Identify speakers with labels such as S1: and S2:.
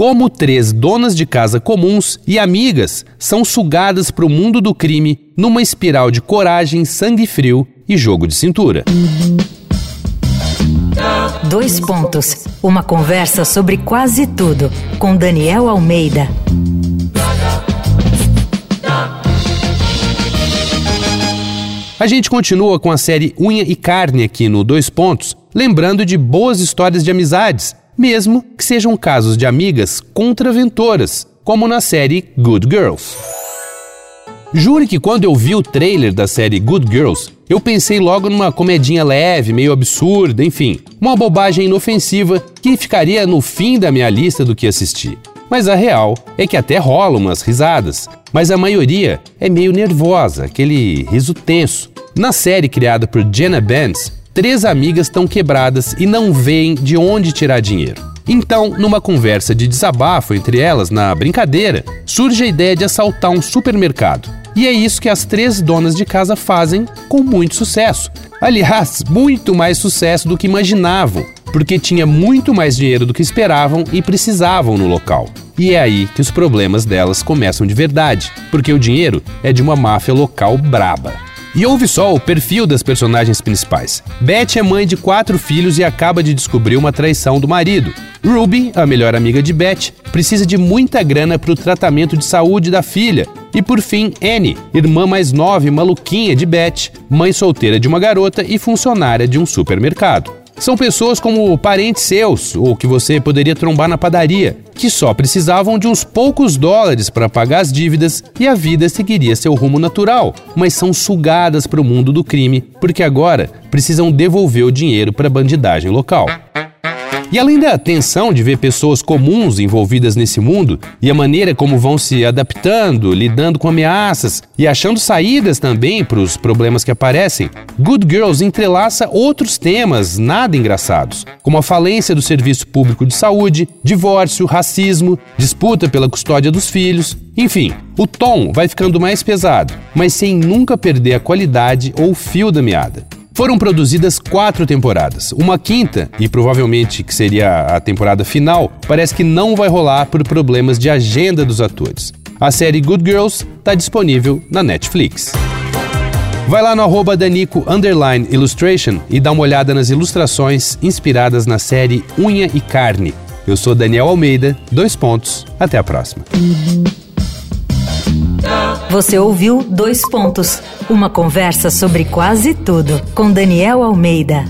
S1: como três donas de casa comuns e amigas são sugadas para o mundo do crime numa espiral de coragem, sangue frio e jogo de cintura.
S2: Dois pontos. Uma conversa sobre quase tudo com Daniel Almeida.
S1: A gente continua com a série Unha e Carne aqui no Dois Pontos, lembrando de boas histórias de amizades, mesmo que sejam casos de amigas contraventoras, como na série Good Girls. Jure que quando eu vi o trailer da série Good Girls, eu pensei logo numa comedinha leve, meio absurda, enfim, uma bobagem inofensiva que ficaria no fim da minha lista do que assistir. Mas a real é que até rola umas risadas, mas a maioria é meio nervosa, aquele riso tenso. Na série criada por Jenna Benz, três amigas estão quebradas e não veem de onde tirar dinheiro. Então, numa conversa de desabafo entre elas, na brincadeira, surge a ideia de assaltar um supermercado. E é isso que as três donas de casa fazem com muito sucesso. Aliás, muito mais sucesso do que imaginavam, porque tinha muito mais dinheiro do que esperavam e precisavam no local. E é aí que os problemas delas começam de verdade, porque o dinheiro é de uma máfia local braba. E ouve só o perfil das personagens principais. Beth é mãe de quatro filhos e acaba de descobrir uma traição do marido. Ruby, a melhor amiga de Beth, precisa de muita grana para o tratamento de saúde da filha. E por fim, Annie, irmã mais nova e maluquinha de Beth, mãe solteira de uma garota e funcionária de um supermercado. São pessoas como parentes seus, ou que você poderia trombar na padaria, que só precisavam de uns poucos dólares para pagar as dívidas e a vida seguiria seu rumo natural, mas são sugadas para o mundo do crime porque agora precisam devolver o dinheiro para a bandidagem local. E além da tensão de ver pessoas comuns envolvidas nesse mundo e a maneira como vão se adaptando, lidando com ameaças e achando saídas também para os problemas que aparecem, Good Girls entrelaça outros temas nada engraçados, como a falência do serviço público de saúde, divórcio, racismo, disputa pela custódia dos filhos, enfim, o tom vai ficando mais pesado, mas sem nunca perder a qualidade ou o fio da meada. Foram produzidas quatro temporadas. Uma quinta, e provavelmente que seria a temporada final, parece que não vai rolar por problemas de agenda dos atores. A série Good Girls está disponível na Netflix. Vai lá no arroba Danico Illustration e dá uma olhada nas ilustrações inspiradas na série Unha e Carne. Eu sou Daniel Almeida, dois pontos, até a próxima.
S2: Você ouviu Dois Pontos uma conversa sobre quase tudo com Daniel Almeida.